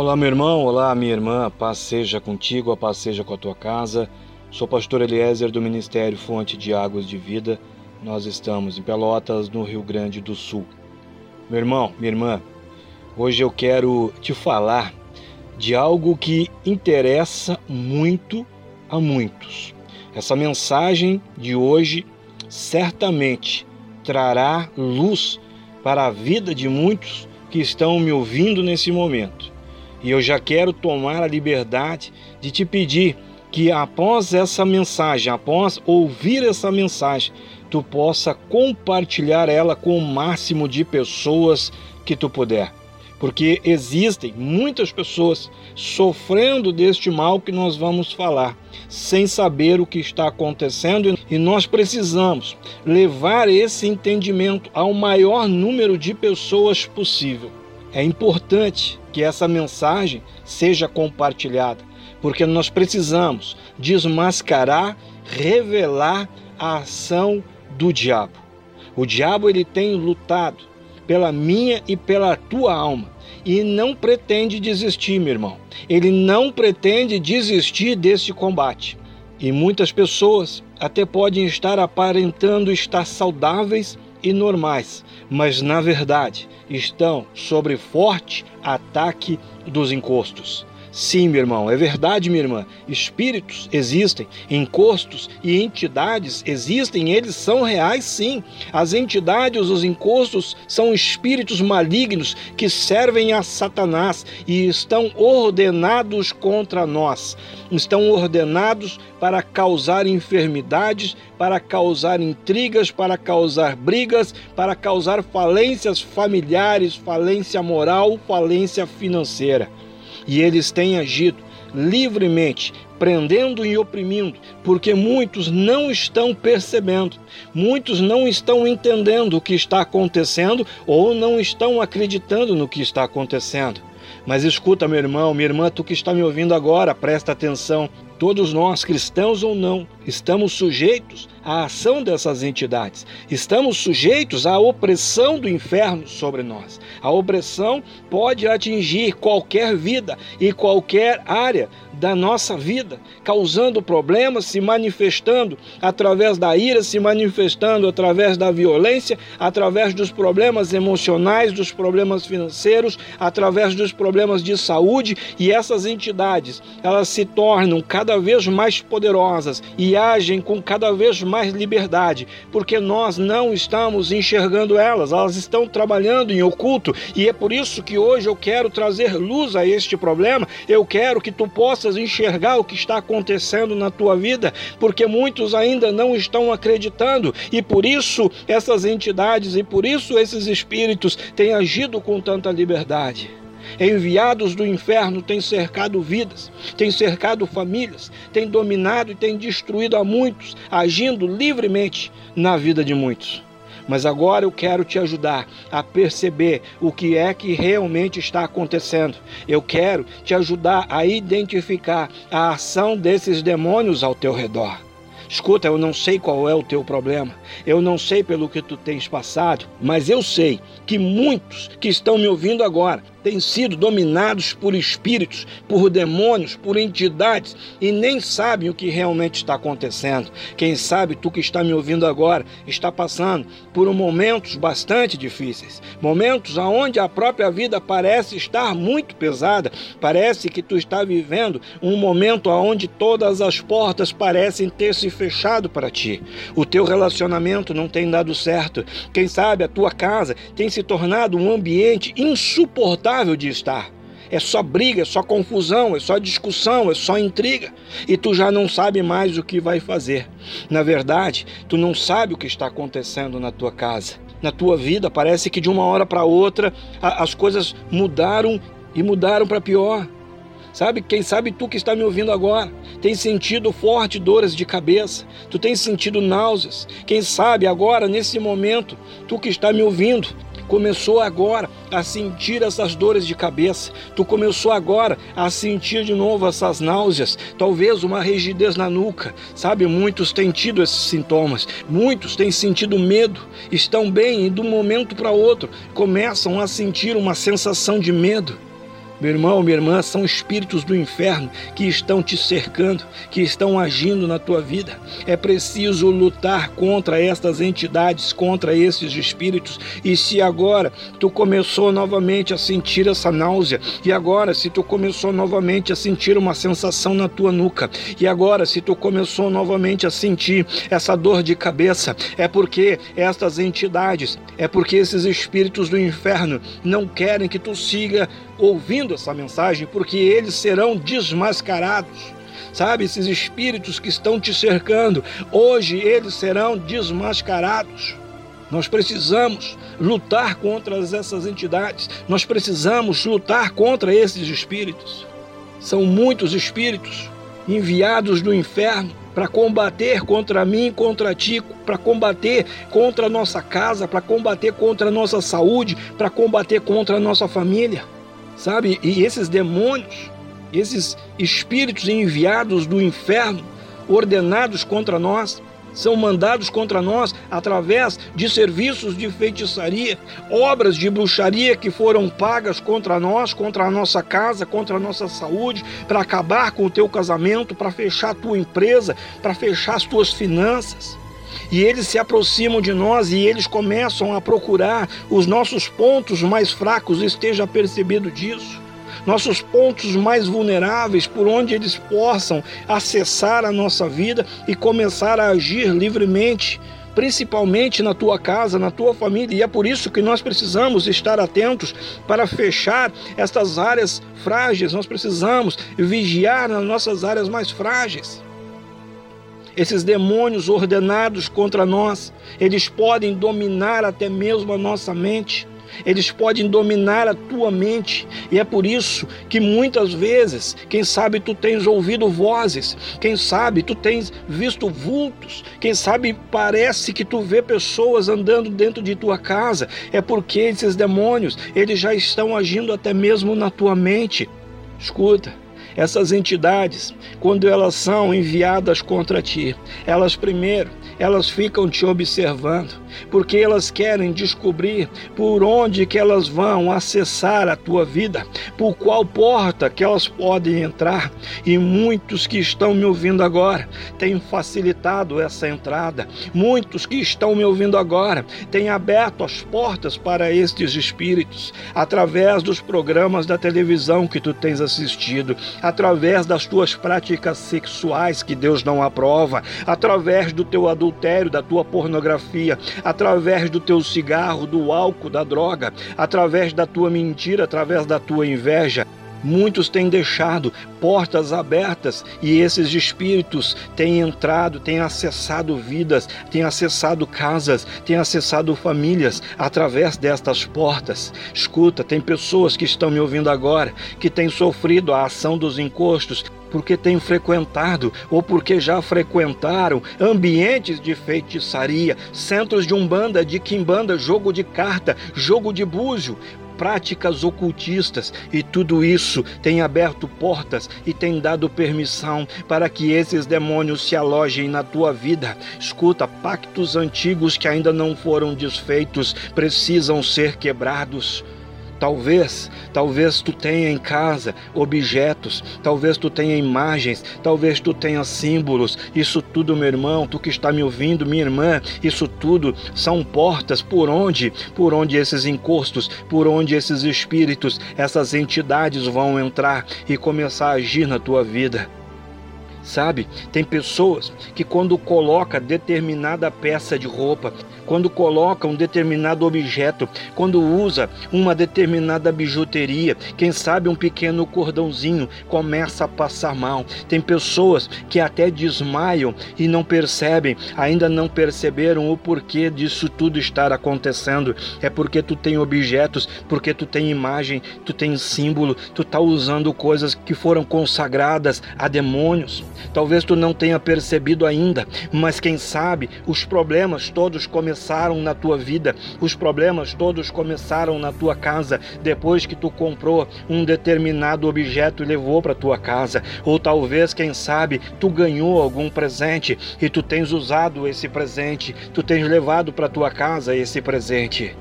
Olá, meu irmão, olá, minha irmã, a paz seja contigo, a paz seja com a tua casa. Sou pastor Eliezer do Ministério Fonte de Águas de Vida. Nós estamos em Pelotas, no Rio Grande do Sul. Meu irmão, minha irmã, hoje eu quero te falar de algo que interessa muito a muitos. Essa mensagem de hoje certamente trará luz para a vida de muitos que estão me ouvindo nesse momento. E eu já quero tomar a liberdade de te pedir que após essa mensagem, após ouvir essa mensagem, tu possa compartilhar ela com o máximo de pessoas que tu puder. Porque existem muitas pessoas sofrendo deste mal que nós vamos falar, sem saber o que está acontecendo, e nós precisamos levar esse entendimento ao maior número de pessoas possível. É importante que essa mensagem seja compartilhada, porque nós precisamos desmascarar, revelar a ação do diabo. O diabo ele tem lutado pela minha e pela tua alma e não pretende desistir, meu irmão. Ele não pretende desistir desse combate. E muitas pessoas até podem estar aparentando estar saudáveis e normais, mas na verdade estão sob forte ataque dos encostos. Sim, meu irmão, é verdade, minha irmã. Espíritos existem, encostos e entidades existem, eles são reais, sim. As entidades, os encostos, são espíritos malignos que servem a Satanás e estão ordenados contra nós. Estão ordenados para causar enfermidades, para causar intrigas, para causar brigas, para causar falências familiares, falência moral, falência financeira e eles têm agido livremente, prendendo e oprimindo, porque muitos não estão percebendo, muitos não estão entendendo o que está acontecendo ou não estão acreditando no que está acontecendo. Mas escuta, meu irmão, minha irmã, tu que está me ouvindo agora, presta atenção. Todos nós, cristãos ou não, estamos sujeitos à ação dessas entidades. Estamos sujeitos à opressão do inferno sobre nós. A opressão pode atingir qualquer vida e qualquer área da nossa vida, causando problemas, se manifestando através da ira, se manifestando através da violência, através dos problemas emocionais, dos problemas financeiros, através dos problemas de saúde, e essas entidades, elas se tornam cada vez mais poderosas e agem com cada vez mais liberdade, porque nós não estamos enxergando elas, elas estão trabalhando em oculto, e é por isso que hoje eu quero trazer luz a este problema. Eu quero que tu possas enxergar o que está acontecendo na tua vida, porque muitos ainda não estão acreditando e por isso essas entidades e por isso esses espíritos têm agido com tanta liberdade enviados do inferno têm cercado vidas, têm cercado famílias, têm dominado e têm destruído a muitos, agindo livremente na vida de muitos. Mas agora eu quero te ajudar a perceber o que é que realmente está acontecendo. Eu quero te ajudar a identificar a ação desses demônios ao teu redor. Escuta, eu não sei qual é o teu problema, eu não sei pelo que tu tens passado, mas eu sei que muitos que estão me ouvindo agora têm sido dominados por espíritos, por demônios, por entidades e nem sabem o que realmente está acontecendo. Quem sabe tu que está me ouvindo agora está passando por momentos bastante difíceis, momentos aonde a própria vida parece estar muito pesada, parece que tu está vivendo um momento aonde todas as portas parecem ter se fechado para ti. O teu relacionamento não tem dado certo. Quem sabe a tua casa tem se tornado um ambiente insuportável de estar. É só briga, é só confusão, é só discussão, é só intriga. E tu já não sabe mais o que vai fazer. Na verdade, tu não sabe o que está acontecendo na tua casa. Na tua vida, parece que de uma hora para outra as coisas mudaram e mudaram para pior. Sabe, quem sabe tu que está me ouvindo agora, tem sentido forte dores de cabeça, tu tem sentido náuseas. Quem sabe agora, nesse momento, tu que está me ouvindo, começou agora a sentir essas dores de cabeça, tu começou agora a sentir de novo essas náuseas, talvez uma rigidez na nuca, sabe? Muitos têm tido esses sintomas, muitos têm sentido medo, estão bem e de um momento para outro começam a sentir uma sensação de medo. Meu irmão, minha irmã, são espíritos do inferno que estão te cercando, que estão agindo na tua vida. É preciso lutar contra estas entidades, contra esses espíritos. E se agora tu começou novamente a sentir essa náusea, e agora se tu começou novamente a sentir uma sensação na tua nuca, e agora se tu começou novamente a sentir essa dor de cabeça, é porque estas entidades, é porque esses espíritos do inferno não querem que tu siga ouvindo essa mensagem, porque eles serão desmascarados. Sabe, esses espíritos que estão te cercando, hoje eles serão desmascarados. Nós precisamos lutar contra essas entidades, nós precisamos lutar contra esses espíritos. São muitos espíritos enviados do inferno para combater contra mim, contra ti, para combater contra a nossa casa, para combater contra a nossa saúde, para combater contra a nossa família sabe? E esses demônios, esses espíritos enviados do inferno, ordenados contra nós, são mandados contra nós através de serviços de feitiçaria, obras de bruxaria que foram pagas contra nós, contra a nossa casa, contra a nossa saúde, para acabar com o teu casamento, para fechar a tua empresa, para fechar as tuas finanças. E eles se aproximam de nós e eles começam a procurar os nossos pontos mais fracos, esteja percebido disso. Nossos pontos mais vulneráveis, por onde eles possam acessar a nossa vida e começar a agir livremente, principalmente na tua casa, na tua família. E é por isso que nós precisamos estar atentos para fechar estas áreas frágeis. Nós precisamos vigiar nas nossas áreas mais frágeis. Esses demônios ordenados contra nós, eles podem dominar até mesmo a nossa mente. Eles podem dominar a tua mente, e é por isso que muitas vezes, quem sabe tu tens ouvido vozes, quem sabe tu tens visto vultos, quem sabe parece que tu vê pessoas andando dentro de tua casa, é porque esses demônios, eles já estão agindo até mesmo na tua mente. Escuta, essas entidades, quando elas são enviadas contra ti, elas primeiro, elas ficam te observando, porque elas querem descobrir por onde que elas vão acessar a tua vida, por qual porta que elas podem entrar. E muitos que estão me ouvindo agora têm facilitado essa entrada. Muitos que estão me ouvindo agora têm aberto as portas para estes espíritos através dos programas da televisão que tu tens assistido, através das tuas práticas sexuais que Deus não aprova, através do teu adultério, da tua pornografia, através do teu cigarro, do álcool, da droga, através da tua mentira, através da tua inveja. Muitos têm deixado portas abertas e esses espíritos têm entrado, têm acessado vidas, têm acessado casas, têm acessado famílias através destas portas. Escuta, tem pessoas que estão me ouvindo agora que têm sofrido a ação dos encostos porque têm frequentado ou porque já frequentaram ambientes de feitiçaria, centros de umbanda, de quimbanda, jogo de carta, jogo de búzio, práticas ocultistas e tudo isso tem aberto portas e tem dado permissão para que esses demônios se alojem na tua vida. Escuta, pactos antigos que ainda não foram desfeitos precisam ser quebrados. Talvez, talvez tu tenha em casa objetos, talvez tu tenha imagens, talvez tu tenha símbolos. Isso tudo, meu irmão, tu que está me ouvindo, minha irmã, isso tudo são portas por onde, por onde esses encostos, por onde esses espíritos, essas entidades vão entrar e começar a agir na tua vida. Sabe, tem pessoas que quando coloca determinada peça de roupa, quando coloca um determinado objeto, quando usa uma determinada bijuteria, quem sabe um pequeno cordãozinho começa a passar mal. Tem pessoas que até desmaiam e não percebem, ainda não perceberam o porquê disso tudo estar acontecendo. É porque tu tem objetos, porque tu tem imagem, tu tem símbolo, tu tá usando coisas que foram consagradas a demônios. Talvez tu não tenha percebido ainda, mas quem sabe os problemas todos começaram começaram na tua vida, os problemas todos começaram na tua casa depois que tu comprou um determinado objeto e levou para tua casa, ou talvez, quem sabe, tu ganhou algum presente e tu tens usado esse presente, tu tens levado para tua casa esse presente.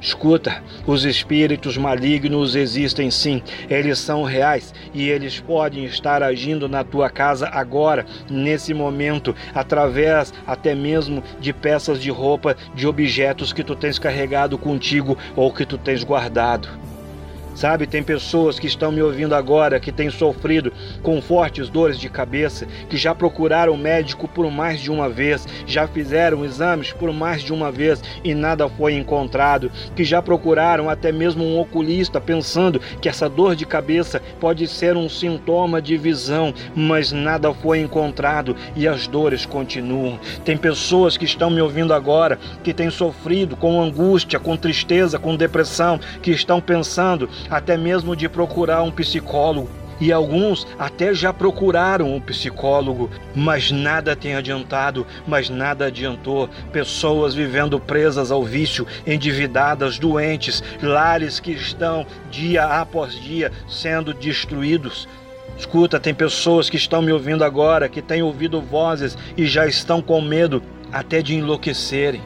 Escuta, os espíritos malignos existem sim, eles são reais e eles podem estar agindo na tua casa agora, nesse momento, através até mesmo de peças de roupa, de objetos que tu tens carregado contigo ou que tu tens guardado. Sabe, tem pessoas que estão me ouvindo agora que têm sofrido com fortes dores de cabeça, que já procuraram médico por mais de uma vez, já fizeram exames por mais de uma vez e nada foi encontrado, que já procuraram até mesmo um oculista pensando que essa dor de cabeça pode ser um sintoma de visão, mas nada foi encontrado e as dores continuam. Tem pessoas que estão me ouvindo agora que têm sofrido com angústia, com tristeza, com depressão, que estão pensando até mesmo de procurar um psicólogo. E alguns até já procuraram um psicólogo, mas nada tem adiantado, mas nada adiantou. Pessoas vivendo presas ao vício, endividadas, doentes, lares que estão dia após dia sendo destruídos. Escuta, tem pessoas que estão me ouvindo agora, que têm ouvido vozes e já estão com medo até de enlouquecerem.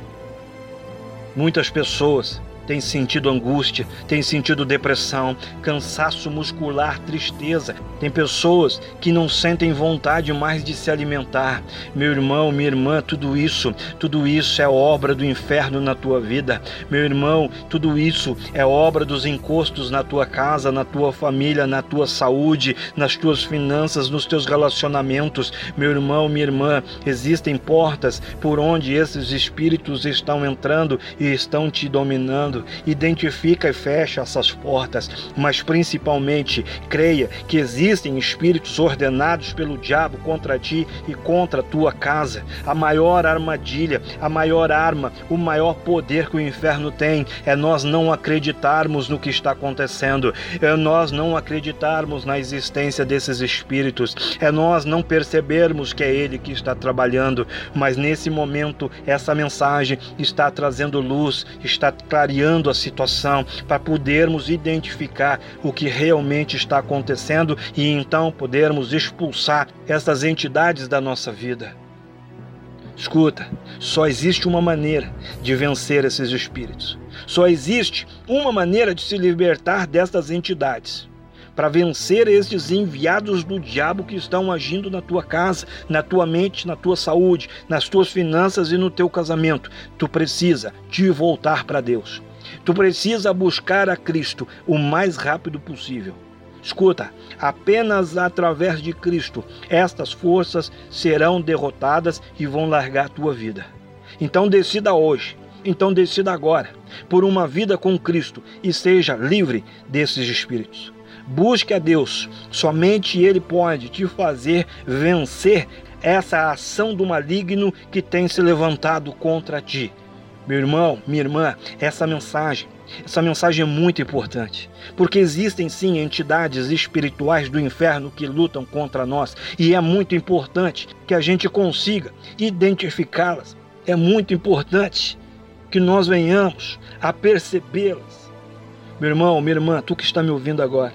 Muitas pessoas tem sentido angústia, tem sentido depressão, cansaço muscular, tristeza. Tem pessoas que não sentem vontade mais de se alimentar. Meu irmão, minha irmã, tudo isso, tudo isso é obra do inferno na tua vida. Meu irmão, tudo isso é obra dos encostos na tua casa, na tua família, na tua saúde, nas tuas finanças, nos teus relacionamentos. Meu irmão, minha irmã, existem portas por onde esses espíritos estão entrando e estão te dominando identifica e fecha essas portas, mas principalmente creia que existem espíritos ordenados pelo diabo contra ti e contra a tua casa. A maior armadilha, a maior arma, o maior poder que o inferno tem é nós não acreditarmos no que está acontecendo, é nós não acreditarmos na existência desses espíritos, é nós não percebermos que é ele que está trabalhando, mas nesse momento essa mensagem está trazendo luz, está clareando avaliando a situação para podermos identificar o que realmente está acontecendo e então podermos expulsar essas entidades da nossa vida. Escuta, só existe uma maneira de vencer esses espíritos. Só existe uma maneira de se libertar destas entidades para vencer estes enviados do diabo que estão agindo na tua casa, na tua mente, na tua saúde, nas tuas finanças e no teu casamento. Tu precisa te voltar para Deus. Tu precisa buscar a Cristo o mais rápido possível. Escuta, apenas através de Cristo estas forças serão derrotadas e vão largar a tua vida. Então decida hoje, então decida agora, por uma vida com Cristo e seja livre desses espíritos. Busque a Deus, somente Ele pode te fazer vencer essa ação do maligno que tem se levantado contra ti. Meu irmão, minha irmã, essa mensagem, essa mensagem é muito importante, porque existem sim entidades espirituais do inferno que lutam contra nós e é muito importante que a gente consiga identificá-las. É muito importante que nós venhamos a percebê-las. Meu irmão, minha irmã, tu que está me ouvindo agora,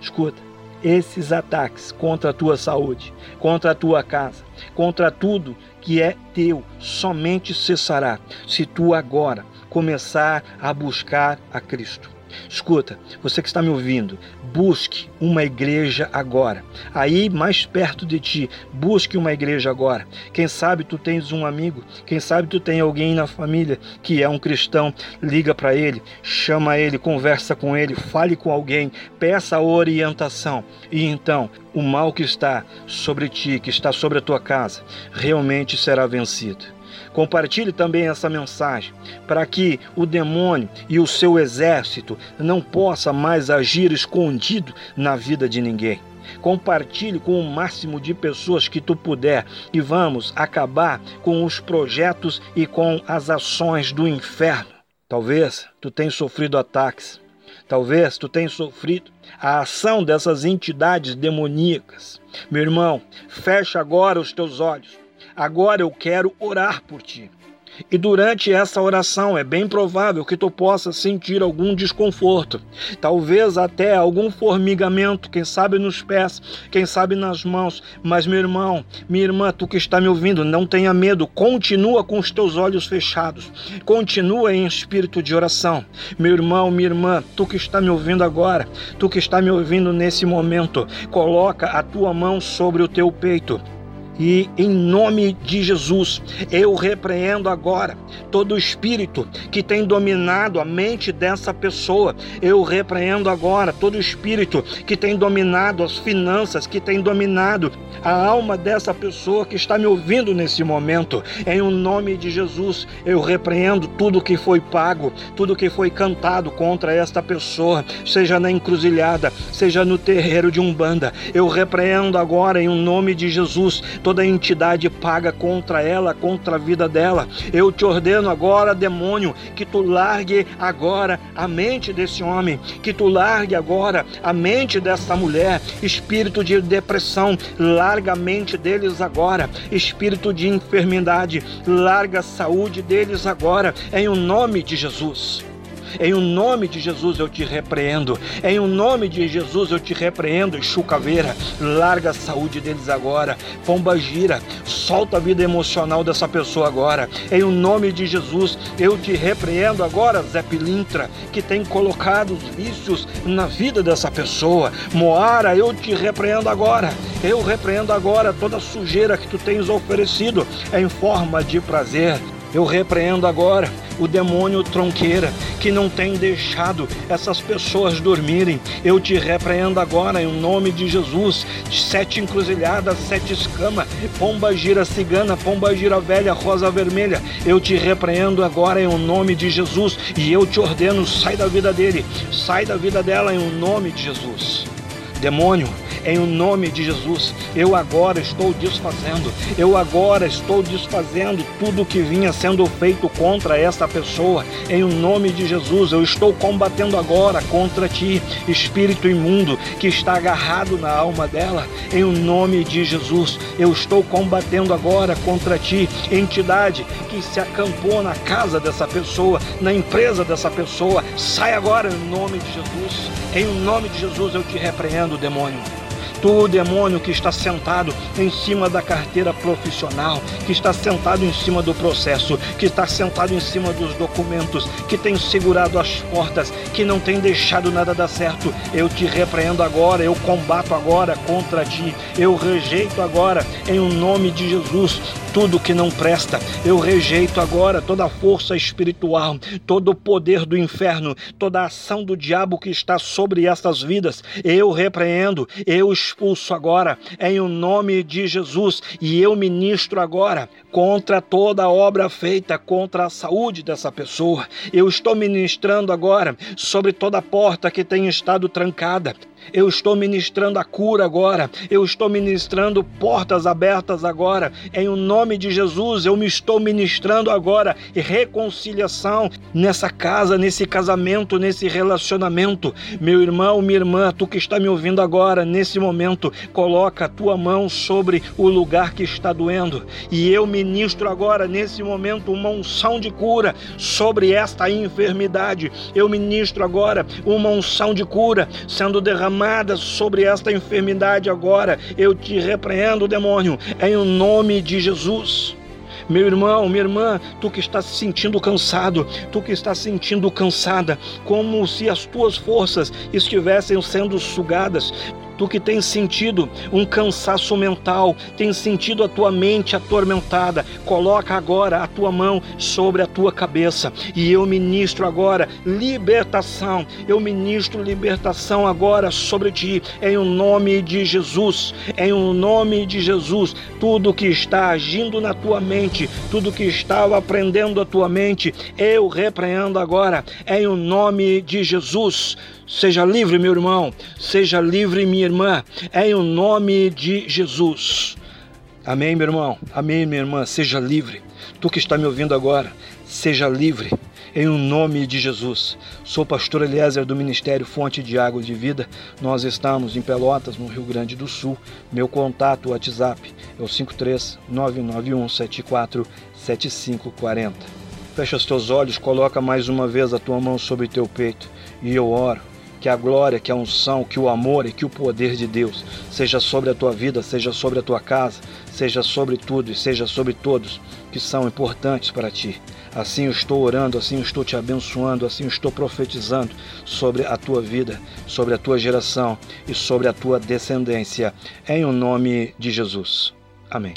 escuta esses ataques contra a tua saúde, contra a tua casa, contra tudo que é teu, somente cessará. Se tu agora começar a buscar a Cristo. Escuta, você que está me ouvindo, busque uma igreja agora. Aí, mais perto de ti, busque uma igreja agora. Quem sabe tu tens um amigo, quem sabe tu tem alguém na família que é um cristão, liga para ele, chama ele, conversa com ele, fale com alguém, peça orientação. E então, o mal que está sobre ti, que está sobre a tua casa, realmente será vencido. Compartilhe também essa mensagem para que o demônio e o seu exército não possa mais agir escondido na vida de ninguém. Compartilhe com o máximo de pessoas que tu puder e vamos acabar com os projetos e com as ações do inferno. Talvez tu tenha sofrido ataques. Talvez tu tenha sofrido a ação dessas entidades demoníacas. Meu irmão, fecha agora os teus olhos. Agora eu quero orar por ti. E durante essa oração é bem provável que tu possa sentir algum desconforto, talvez até algum formigamento, quem sabe nos pés, quem sabe nas mãos. Mas meu irmão, minha irmã, tu que está me ouvindo, não tenha medo, continua com os teus olhos fechados, continua em espírito de oração. Meu irmão, minha irmã, tu que está me ouvindo agora, tu que está me ouvindo nesse momento, coloca a tua mão sobre o teu peito. E em nome de Jesus, eu repreendo agora todo espírito que tem dominado a mente dessa pessoa. Eu repreendo agora todo espírito que tem dominado as finanças, que tem dominado a alma dessa pessoa que está me ouvindo nesse momento. Em o nome de Jesus, eu repreendo tudo que foi pago, tudo que foi cantado contra esta pessoa, seja na encruzilhada, seja no terreiro de Umbanda. Eu repreendo agora em o nome de Jesus toda entidade paga contra ela, contra a vida dela. Eu te ordeno agora, demônio, que tu largue agora a mente desse homem, que tu largue agora a mente dessa mulher. Espírito de depressão, larga a mente deles agora. Espírito de enfermidade, larga a saúde deles agora, em o nome de Jesus. Em o nome de Jesus eu te repreendo. Em o nome de Jesus eu te repreendo, chucaveira. Larga a saúde deles agora. Pomba gira, solta a vida emocional dessa pessoa agora. Em o nome de Jesus eu te repreendo agora, Zé Pilintra, que tem colocado os vícios na vida dessa pessoa. Moara, eu te repreendo agora. Eu repreendo agora toda sujeira que tu tens oferecido em forma de prazer. Eu repreendo agora o demônio tronqueira que não tem deixado essas pessoas dormirem. Eu te repreendo agora em nome de Jesus. Sete encruzilhadas, sete escamas, pomba gira cigana, pomba gira velha, rosa vermelha. Eu te repreendo agora em nome de Jesus e eu te ordeno, sai da vida dele, sai da vida dela em nome de Jesus. Demônio, em o nome de Jesus, eu agora estou desfazendo, eu agora estou desfazendo tudo que vinha sendo feito contra esta pessoa. Em o nome de Jesus, eu estou combatendo agora contra ti, espírito imundo que está agarrado na alma dela. Em o nome de Jesus, eu estou combatendo agora contra ti, entidade que se acampou na casa dessa pessoa, na empresa dessa pessoa. Sai agora em nome de Jesus. Em nome de Jesus eu te repreendo, demônio. Tu, demônio que está sentado em cima da carteira profissional, que está sentado em cima do processo, que está sentado em cima dos documentos, que tem segurado as portas, que não tem deixado nada dar certo, eu te repreendo agora, eu combato agora contra ti, eu rejeito agora, em o nome de Jesus, tudo que não presta. Eu rejeito agora toda a força espiritual, todo o poder do inferno, toda a ação do diabo que está sobre estas vidas. Eu repreendo, eu expulso agora em o nome de Jesus e eu ministro agora contra toda obra feita contra a saúde dessa pessoa. Eu estou ministrando agora sobre toda porta que tem estado trancada. Eu estou ministrando a cura agora. Eu estou ministrando portas abertas agora. Em o nome de Jesus, eu me estou ministrando agora reconciliação nessa casa, nesse casamento, nesse relacionamento. Meu irmão, minha irmã, tu que está me ouvindo agora, nesse momento, coloca a tua mão sobre o lugar que está doendo. E eu ministro agora, nesse momento, uma unção de cura sobre esta enfermidade. Eu ministro agora uma unção de cura sendo derramada derramada sobre esta enfermidade agora. Eu te repreendo, demônio, em nome de Jesus. Meu irmão, minha irmã, tu que está se sentindo cansado, tu que está se sentindo cansada, como se as tuas forças estivessem sendo sugadas, Tu que tens sentido um cansaço mental, tens sentido a tua mente atormentada, coloca agora a tua mão sobre a tua cabeça e eu ministro agora libertação. Eu ministro libertação agora sobre ti em o nome de Jesus. Em o nome de Jesus, tudo que está agindo na tua mente, tudo que estava aprendendo a tua mente, eu repreendo agora em o nome de Jesus. Seja livre, meu irmão, seja livre, minha irmã, em o nome de Jesus. Amém, meu irmão. Amém, minha irmã. Seja livre. Tu que está me ouvindo agora, seja livre em o nome de Jesus. Sou pastor Eliezer do Ministério Fonte de Água de Vida. Nós estamos em Pelotas, no Rio Grande do Sul. Meu contato WhatsApp é o 53 991 74 7540. Fecha os teus olhos, coloca mais uma vez a tua mão sobre teu peito e eu oro que a glória, que a unção, que o amor e que o poder de Deus seja sobre a tua vida, seja sobre a tua casa, seja sobre tudo e seja sobre todos que são importantes para ti. Assim eu estou orando, assim eu estou te abençoando, assim eu estou profetizando sobre a tua vida, sobre a tua geração e sobre a tua descendência, em o nome de Jesus. Amém.